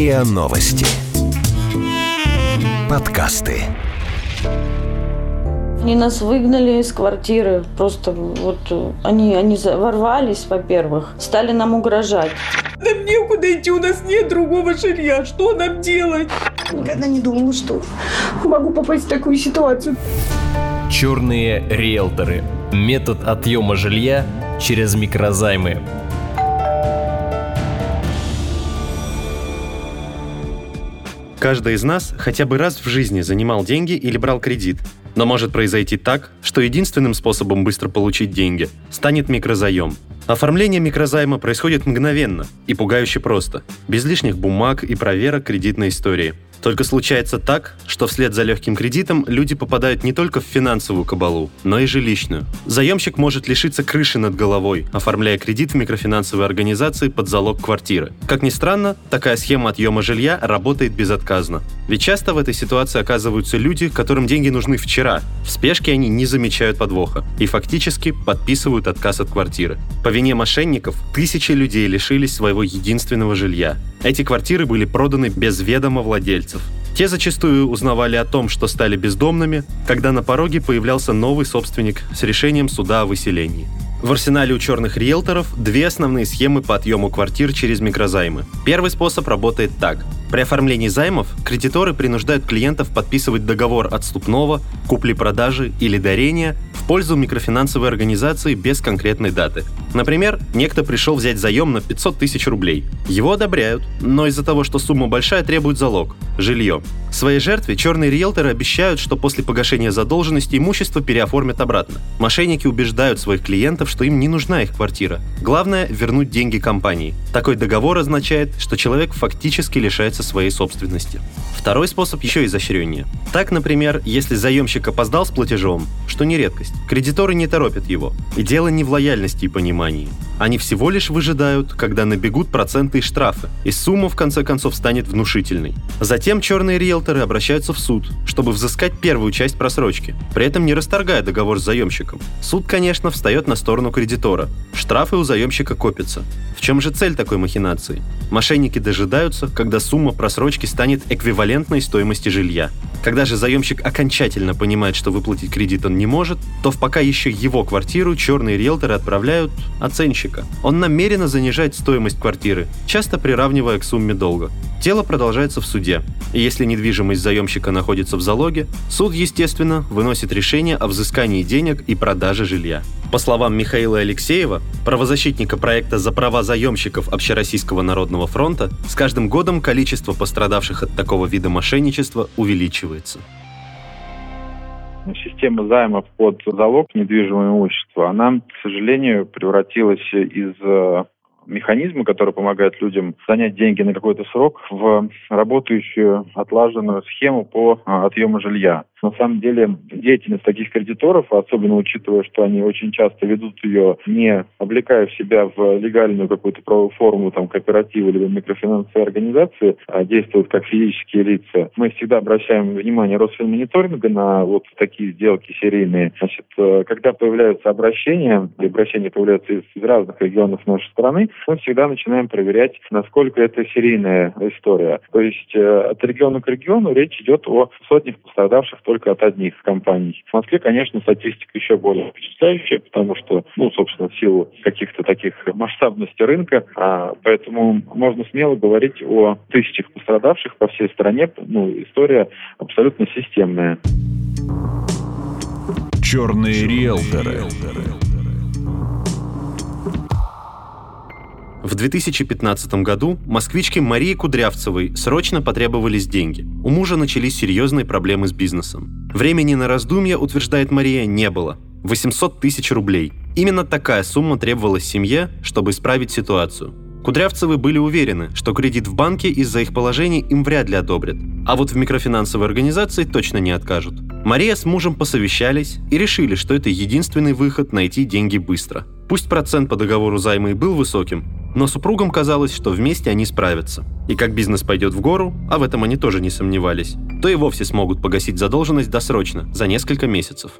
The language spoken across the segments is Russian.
РИА Новости. Подкасты. Они нас выгнали из квартиры. Просто вот э, они, они ворвались, во-первых, стали нам угрожать. Нам некуда идти, у нас нет другого жилья. Что нам делать? Никогда не думала, что могу попасть в такую ситуацию. Черные риэлторы. Метод отъема жилья через микрозаймы. Каждый из нас хотя бы раз в жизни занимал деньги или брал кредит. Но может произойти так, что единственным способом быстро получить деньги станет микрозаем. Оформление микрозайма происходит мгновенно и пугающе просто, без лишних бумаг и проверок кредитной истории – только случается так, что вслед за легким кредитом люди попадают не только в финансовую кабалу, но и жилищную. Заемщик может лишиться крыши над головой, оформляя кредит в микрофинансовой организации под залог квартиры. Как ни странно, такая схема отъема жилья работает безотказно. Ведь часто в этой ситуации оказываются люди, которым деньги нужны вчера. В спешке они не замечают подвоха и фактически подписывают отказ от квартиры. По вине мошенников тысячи людей лишились своего единственного жилья. Эти квартиры были проданы без ведома владельцев. Те зачастую узнавали о том, что стали бездомными, когда на пороге появлялся новый собственник с решением суда о выселении. В арсенале у черных риэлторов две основные схемы по отъему квартир через микрозаймы. Первый способ работает так. При оформлении займов кредиторы принуждают клиентов подписывать договор отступного, купли-продажи или дарения пользу микрофинансовой организации без конкретной даты. Например, некто пришел взять заем на 500 тысяч рублей. Его одобряют, но из-за того, что сумма большая, требуют залог – жилье. Своей жертве черные риэлторы обещают, что после погашения задолженности имущество переоформят обратно. Мошенники убеждают своих клиентов, что им не нужна их квартира. Главное – вернуть деньги компании. Такой договор означает, что человек фактически лишается своей собственности. Второй способ еще изощреннее. Так, например, если заемщик опоздал с платежом, что не редкость, кредиторы не торопят его. И дело не в лояльности и понимании. Они всего лишь выжидают, когда набегут проценты и штрафы, и сумма в конце концов станет внушительной. Затем черные риэлторы обращаются в суд, чтобы взыскать первую часть просрочки, при этом не расторгая договор с заемщиком. Суд, конечно, встает на сторону кредитора. Штрафы у заемщика копятся. В чем же цель такой махинации? Мошенники дожидаются, когда сумма просрочки станет эквивалентной стоимости жилья. Когда же заемщик окончательно понимает, что выплатить кредит он не может, то в пока еще его квартиру черные риэлторы отправляют оценщика. Он намеренно занижает стоимость квартиры, часто приравнивая к сумме долга. Дело продолжается в суде. И если недвижимость заемщика находится в залоге, суд, естественно, выносит решение о взыскании денег и продаже жилья. По словам Михаила Алексеева, правозащитника проекта «За права заемщиков Общероссийского народного фронта», с каждым годом количество пострадавших от такого вида мошенничества увеличивается. Система займов под залог недвижимого имущества, она, к сожалению, превратилась из э, механизмы, которые помогают людям занять деньги на какой-то срок, в работающую отлаженную схему по а, отъему жилья. На самом деле деятельность таких кредиторов, особенно учитывая, что они очень часто ведут ее, не облекая в себя в легальную какую-то правовую форму там, кооператива либо микрофинансовой организации, а действуют как физические лица, мы всегда обращаем внимание Росфинмониторинга на вот такие сделки серийные. Значит, э, когда появляются обращения, и обращения появляются из разных регионов нашей страны, мы всегда начинаем проверять, насколько это серийная история. То есть э, от региона к региону речь идет о сотнях пострадавших только от одних компаний. В Москве, конечно, статистика еще более впечатляющая, потому что, ну, собственно, в силу каких-то таких масштабности рынка, а, поэтому можно смело говорить о тысячах пострадавших по всей стране. Ну, история абсолютно системная. Черные риэлторы. В 2015 году москвичке Марии Кудрявцевой срочно потребовались деньги. У мужа начались серьезные проблемы с бизнесом. Времени на раздумья, утверждает Мария, не было. 800 тысяч рублей. Именно такая сумма требовалась семье, чтобы исправить ситуацию. Кудрявцевы были уверены, что кредит в банке из-за их положения им вряд ли одобрят, а вот в микрофинансовой организации точно не откажут. Мария с мужем посовещались и решили, что это единственный выход найти деньги быстро. Пусть процент по договору займа и был высоким, но супругам казалось, что вместе они справятся. И как бизнес пойдет в гору, а в этом они тоже не сомневались, то и вовсе смогут погасить задолженность досрочно, за несколько месяцев.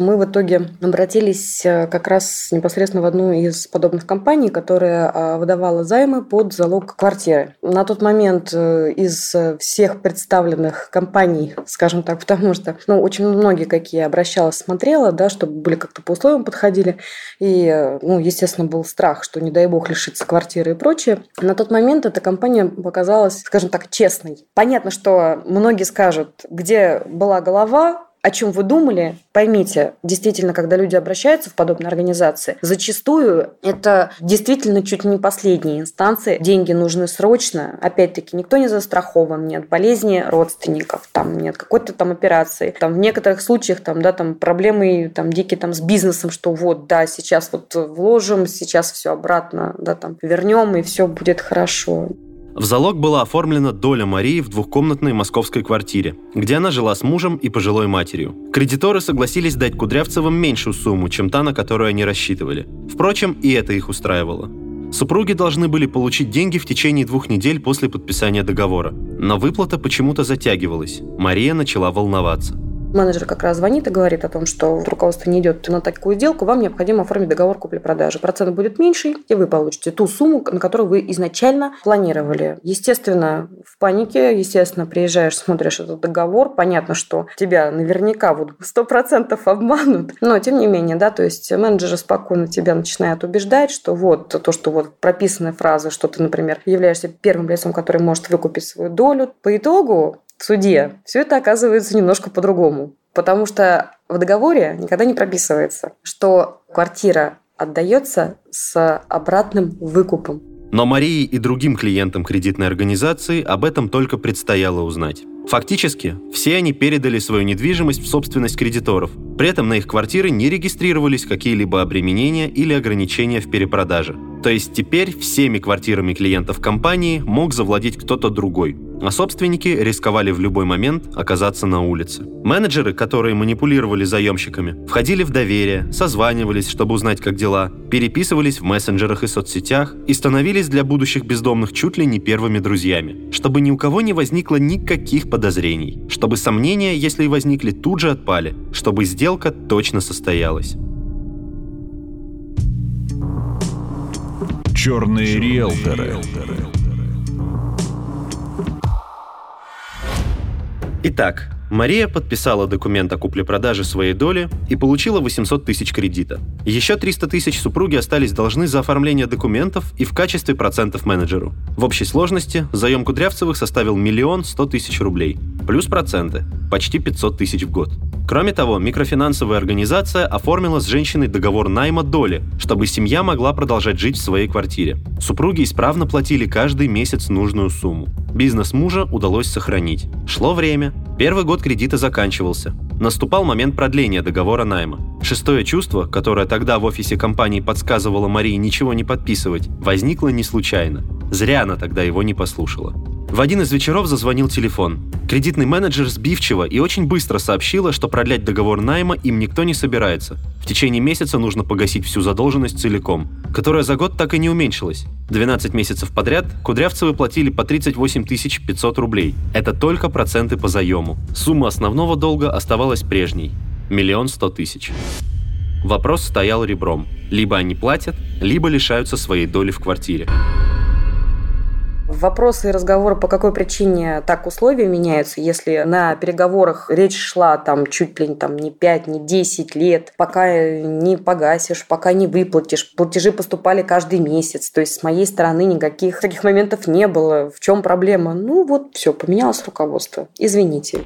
Мы в итоге обратились э, как раз непосредственно в одну из подобных компаний, которая а, выдавала займы под залог квартиры. На тот момент э, из всех представленных компаний, скажем так, потому что ну, очень многие какие обращалась, смотрела, да, чтобы были как-то по условиям подходили. И, э, ну, естественно, был страх, что не дай бог лишиться квартиры и прочее. На тот момент эта компания показалась, скажем так, честной. Понятно, что многие скажут, где была голова, о чем вы думали, поймите, действительно, когда люди обращаются в подобные организации, зачастую это действительно чуть не последние инстанции. Деньги нужны срочно. Опять-таки, никто не застрахован, нет болезни родственников, там нет какой-то там операции. Там в некоторых случаях там, да, там проблемы там дикие там с бизнесом, что вот, да, сейчас вот вложим, сейчас все обратно, да, там вернем, и все будет хорошо. В залог была оформлена доля Марии в двухкомнатной московской квартире, где она жила с мужем и пожилой матерью. Кредиторы согласились дать Кудрявцевым меньшую сумму, чем та, на которую они рассчитывали. Впрочем, и это их устраивало. Супруги должны были получить деньги в течение двух недель после подписания договора. Но выплата почему-то затягивалась. Мария начала волноваться. Менеджер как раз звонит и говорит о том, что руководство не идет на такую сделку, вам необходимо оформить договор купли-продажи. Процент будет меньше, и вы получите ту сумму, на которую вы изначально планировали. Естественно, в панике, естественно, приезжаешь, смотришь этот договор, понятно, что тебя наверняка вот сто процентов обманут, но тем не менее, да, то есть менеджеры спокойно тебя начинают убеждать, что вот то, что вот прописанная фраза, что ты, например, являешься первым лицом, который может выкупить свою долю. По итогу в суде, все это оказывается немножко по-другому. Потому что в договоре никогда не прописывается, что квартира отдается с обратным выкупом. Но Марии и другим клиентам кредитной организации об этом только предстояло узнать. Фактически, все они передали свою недвижимость в собственность кредиторов. При этом на их квартиры не регистрировались какие-либо обременения или ограничения в перепродаже. То есть теперь всеми квартирами клиентов компании мог завладеть кто-то другой, а собственники рисковали в любой момент оказаться на улице. Менеджеры, которые манипулировали заемщиками, входили в доверие, созванивались, чтобы узнать, как дела, переписывались в мессенджерах и соцсетях и становились для будущих бездомных чуть ли не первыми друзьями, чтобы ни у кого не возникло никаких подозрений, чтобы сомнения, если и возникли, тут же отпали, чтобы сделка точно состоялась. Черные риэлторы. Итак, Мария подписала документ о купле-продаже своей доли и получила 800 тысяч кредита. Еще 300 тысяч супруги остались должны за оформление документов и в качестве процентов менеджеру. В общей сложности заем Кудрявцевых составил миллион сто тысяч рублей, плюс проценты, почти 500 тысяч в год. Кроме того, микрофинансовая организация оформила с женщиной договор найма доли, чтобы семья могла продолжать жить в своей квартире. Супруги исправно платили каждый месяц нужную сумму. Бизнес мужа удалось сохранить. Шло время. Первый год кредита заканчивался. Наступал момент продления договора найма. Шестое чувство, которое тогда в офисе компании подсказывало Марии ничего не подписывать, возникло не случайно. Зря она тогда его не послушала. В один из вечеров зазвонил телефон. Кредитный менеджер сбивчиво и очень быстро сообщила, что продлять договор найма им никто не собирается. В течение месяца нужно погасить всю задолженность целиком, которая за год так и не уменьшилась. 12 месяцев подряд Кудрявцевы платили по 38 500 рублей. Это только проценты по заему. Сумма основного долга оставалась прежней – миллион сто тысяч. Вопрос стоял ребром. Либо они платят, либо лишаются своей доли в квартире. Вопросы и разговоры, по какой причине так условия меняются, если на переговорах речь шла там чуть ли там не 5, не 10 лет, пока не погасишь, пока не выплатишь. Платежи поступали каждый месяц. То есть с моей стороны никаких таких моментов не было. В чем проблема? Ну вот все, поменялось руководство. Извините.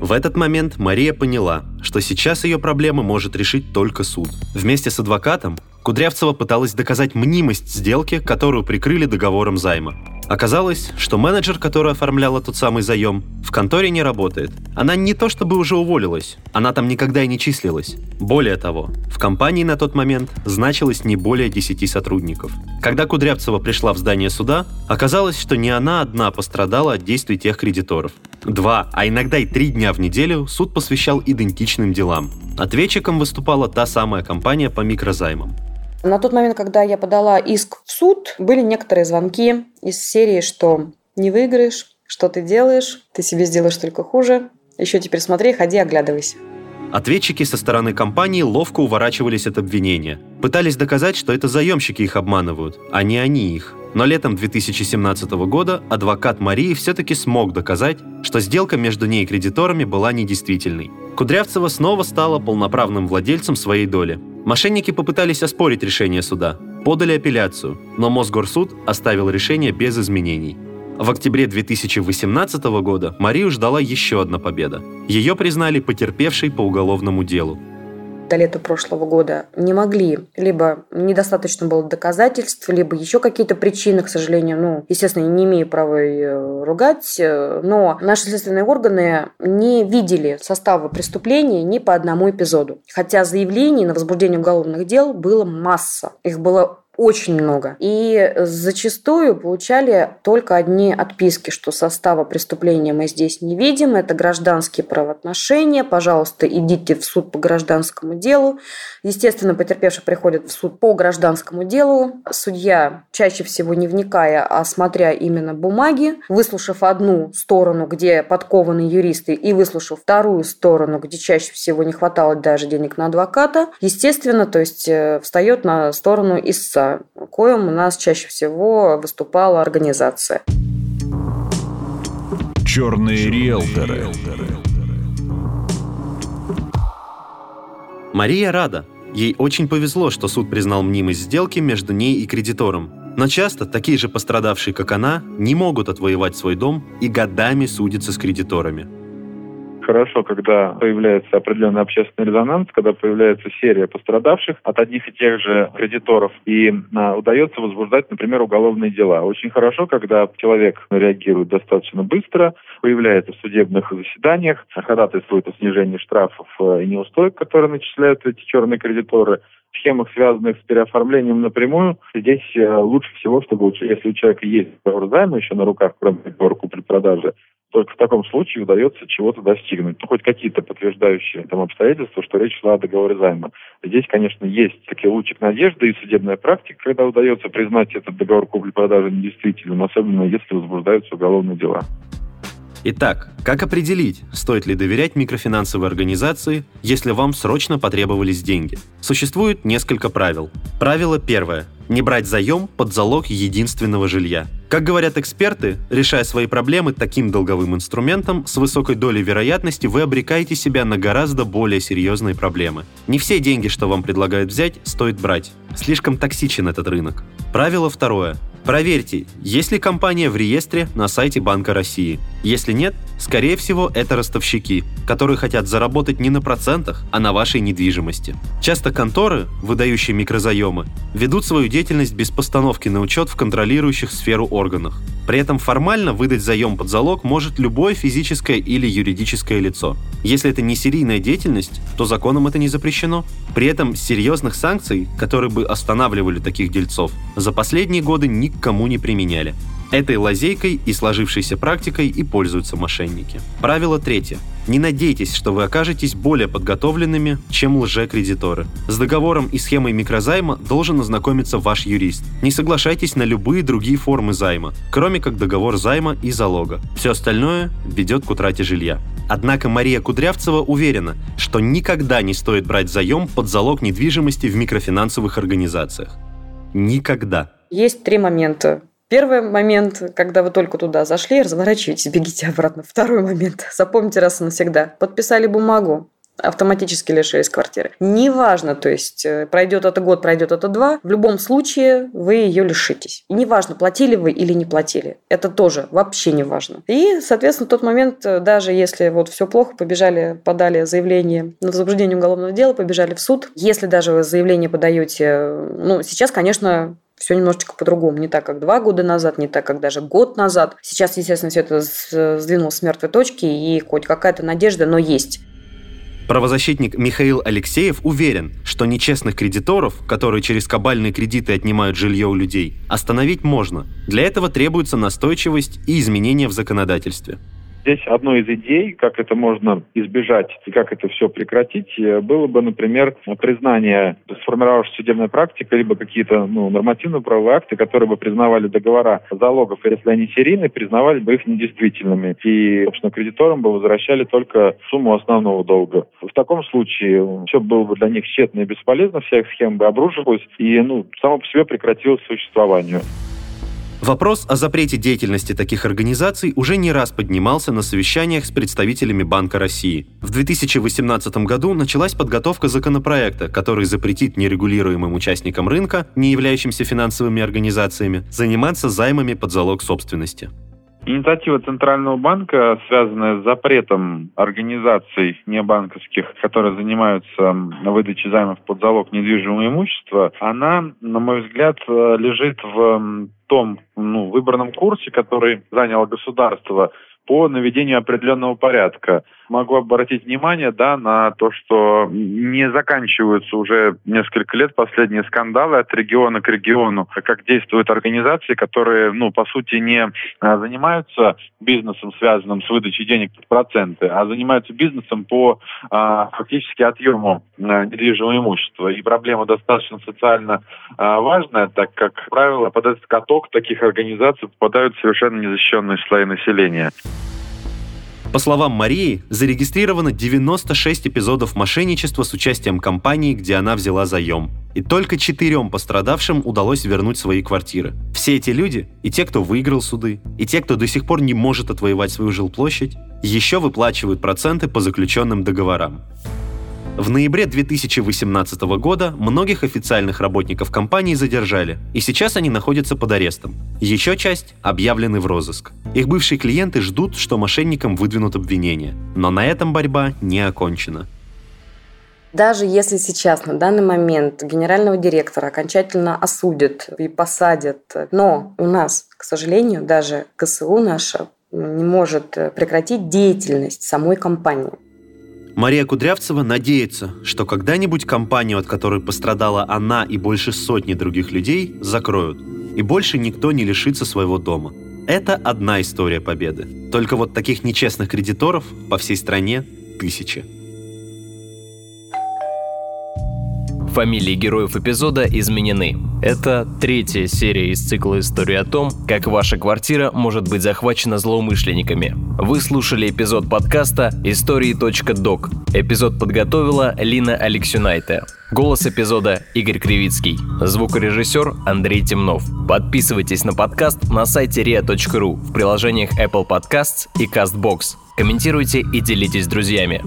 В этот момент Мария поняла, что сейчас ее проблемы может решить только суд. Вместе с адвокатом Кудрявцева пыталась доказать мнимость сделки, которую прикрыли договором займа. Оказалось, что менеджер, который оформляла тот самый заем, в конторе не работает. Она не то чтобы уже уволилась, она там никогда и не числилась. Более того, в компании на тот момент значилось не более 10 сотрудников. Когда Кудрявцева пришла в здание суда, оказалось, что не она одна пострадала от действий тех кредиторов. Два, а иногда и три дня в неделю суд посвящал идентичным делам. Ответчиком выступала та самая компания по микрозаймам. На тот момент, когда я подала иск в суд, были некоторые звонки из серии, что не выиграешь, что ты делаешь, ты себе сделаешь только хуже, еще теперь смотри, ходи, оглядывайся. Ответчики со стороны компании ловко уворачивались от обвинения. Пытались доказать, что это заемщики их обманывают, а не они их. Но летом 2017 года адвокат Марии все-таки смог доказать, что сделка между ней и кредиторами была недействительной. Кудрявцева снова стала полноправным владельцем своей доли. Мошенники попытались оспорить решение суда, подали апелляцию, но Мосгорсуд оставил решение без изменений. В октябре 2018 года Марию ждала еще одна победа. Ее признали потерпевшей по уголовному делу до лета прошлого года не могли, либо недостаточно было доказательств, либо еще какие-то причины, к сожалению, ну, естественно, не имею права ругать, но наши следственные органы не видели состава преступления ни по одному эпизоду. Хотя заявлений на возбуждение уголовных дел было масса. Их было очень много. И зачастую получали только одни отписки, что состава преступления мы здесь не видим, это гражданские правоотношения, пожалуйста, идите в суд по гражданскому делу. Естественно, потерпевший приходит в суд по гражданскому делу. Судья, чаще всего не вникая, а смотря именно бумаги, выслушав одну сторону, где подкованы юристы, и выслушав вторую сторону, где чаще всего не хватало даже денег на адвоката, естественно, то есть э, встает на сторону истца коим у нас чаще всего выступала организация. Черные риэлторы. Мария рада. Ей очень повезло, что суд признал мнимость сделки между ней и кредитором. Но часто такие же пострадавшие, как она, не могут отвоевать свой дом и годами судятся с кредиторами хорошо, когда появляется определенный общественный резонанс, когда появляется серия пострадавших от одних и тех же кредиторов, и а, удается возбуждать, например, уголовные дела. Очень хорошо, когда человек реагирует достаточно быстро, появляется в судебных заседаниях, ходатайствует о снижении штрафов э, и неустойк, которые начисляют эти черные кредиторы, схемах, связанных с переоформлением напрямую, здесь э, лучше всего, чтобы если у человека есть договор займа еще на руках, кроме договора купли-продажи, только в таком случае удается чего-то достигнуть. Ну, хоть какие-то подтверждающие там обстоятельства, что речь шла о договоре займа. Здесь, конечно, есть такие лучик надежды и судебная практика, когда удается признать этот договор купли-продажи недействительным, особенно если возбуждаются уголовные дела. Итак, как определить, стоит ли доверять микрофинансовой организации, если вам срочно потребовались деньги? Существует несколько правил. Правило первое. Не брать заем под залог единственного жилья. Как говорят эксперты, решая свои проблемы таким долговым инструментом, с высокой долей вероятности вы обрекаете себя на гораздо более серьезные проблемы. Не все деньги, что вам предлагают взять, стоит брать. Слишком токсичен этот рынок. Правило второе. Проверьте, есть ли компания в реестре на сайте Банка России. Если нет, скорее всего, это ростовщики, которые хотят заработать не на процентах, а на вашей недвижимости. Часто конторы, выдающие микрозаемы, ведут свою деятельность без постановки на учет в контролирующих сферу органах. При этом формально выдать заем под залог может любое физическое или юридическое лицо. Если это не серийная деятельность, то законом это не запрещено. При этом серьезных санкций, которые бы останавливали таких дельцов, за последние годы никому не применяли. Этой лазейкой и сложившейся практикой и пользуются мошенники. Правило третье. Не надейтесь, что вы окажетесь более подготовленными, чем лже-кредиторы. С договором и схемой микрозайма должен ознакомиться ваш юрист. Не соглашайтесь на любые другие формы займа, кроме как договор займа и залога. Все остальное ведет к утрате жилья. Однако Мария Кудрявцева уверена, что никогда не стоит брать заем под залог недвижимости в микрофинансовых организациях. Никогда. Есть три момента. Первый момент, когда вы только туда зашли, разворачивайтесь, бегите обратно. Второй момент, запомните раз и навсегда. Подписали бумагу, автоматически лишились квартиры. Неважно, то есть э, пройдет это год, пройдет это два, в любом случае вы ее лишитесь. И неважно, платили вы или не платили. Это тоже вообще не важно. И, соответственно, в тот момент, э, даже если вот все плохо, побежали, подали заявление на возбуждение уголовного дела, побежали в суд. Если даже вы заявление подаете, э, ну, сейчас, конечно, все немножечко по-другому. Не так, как два года назад, не так, как даже год назад. Сейчас, естественно, все это сдвинулось с мертвой точки, и хоть какая-то надежда, но есть. Правозащитник Михаил Алексеев уверен, что нечестных кредиторов, которые через кабальные кредиты отнимают жилье у людей, остановить можно. Для этого требуется настойчивость и изменения в законодательстве. Здесь одной из идей, как это можно избежать и как это все прекратить, э, было бы, например, признание сформировавшейся судебной практики, либо какие-то ну, нормативно-правовые акты, которые бы признавали договора залогов, если они серийные, признавали бы их недействительными. И, собственно, кредиторам бы возвращали только сумму основного долга. В таком случае все было бы для них тщетно и бесполезно, вся их схема бы обрушилась, и ну, само по себе прекратилось существование. Вопрос о запрете деятельности таких организаций уже не раз поднимался на совещаниях с представителями Банка России. В 2018 году началась подготовка законопроекта, который запретит нерегулируемым участникам рынка, не являющимся финансовыми организациями, заниматься займами под залог собственности. Инициатива Центрального банка, связанная с запретом организаций небанковских, которые занимаются выдачей займов под залог недвижимого имущества, она, на мой взгляд, э, лежит в том ну, выбранном курсе, который заняло государство по наведению определенного порядка. Могу обратить внимание да, на то, что не заканчиваются уже несколько лет последние скандалы от региона к региону, как действуют организации, которые, ну, по сути, не а, занимаются бизнесом, связанным с выдачей денег под проценты, а занимаются бизнесом по а, фактически отъему а, недвижимого имущества. И проблема достаточно социально а, важная, так как, как правило, под этот каток таких организаций попадают совершенно незащищенные слои населения. По словам Марии, зарегистрировано 96 эпизодов мошенничества с участием компании, где она взяла заем. И только четырем пострадавшим удалось вернуть свои квартиры. Все эти люди, и те, кто выиграл суды, и те, кто до сих пор не может отвоевать свою жилплощадь, еще выплачивают проценты по заключенным договорам. В ноябре 2018 года многих официальных работников компании задержали, и сейчас они находятся под арестом. Еще часть объявлены в розыск. Их бывшие клиенты ждут, что мошенникам выдвинут обвинения. Но на этом борьба не окончена. Даже если сейчас, на данный момент, генерального директора окончательно осудят и посадят, но у нас, к сожалению, даже КСУ наша не может прекратить деятельность самой компании. Мария Кудрявцева надеется, что когда-нибудь компанию, от которой пострадала она и больше сотни других людей, закроют. И больше никто не лишится своего дома. Это одна история победы. Только вот таких нечестных кредиторов по всей стране тысячи. Фамилии героев эпизода изменены. Это третья серия из цикла истории о том, как ваша квартира может быть захвачена злоумышленниками. Вы слушали эпизод подкаста «Истории.док». Эпизод подготовила Лина Алексюнайте. Голос эпизода Игорь Кривицкий. Звукорежиссер Андрей Темнов. Подписывайтесь на подкаст на сайте ria.ru в приложениях Apple Podcasts и CastBox. Комментируйте и делитесь с друзьями.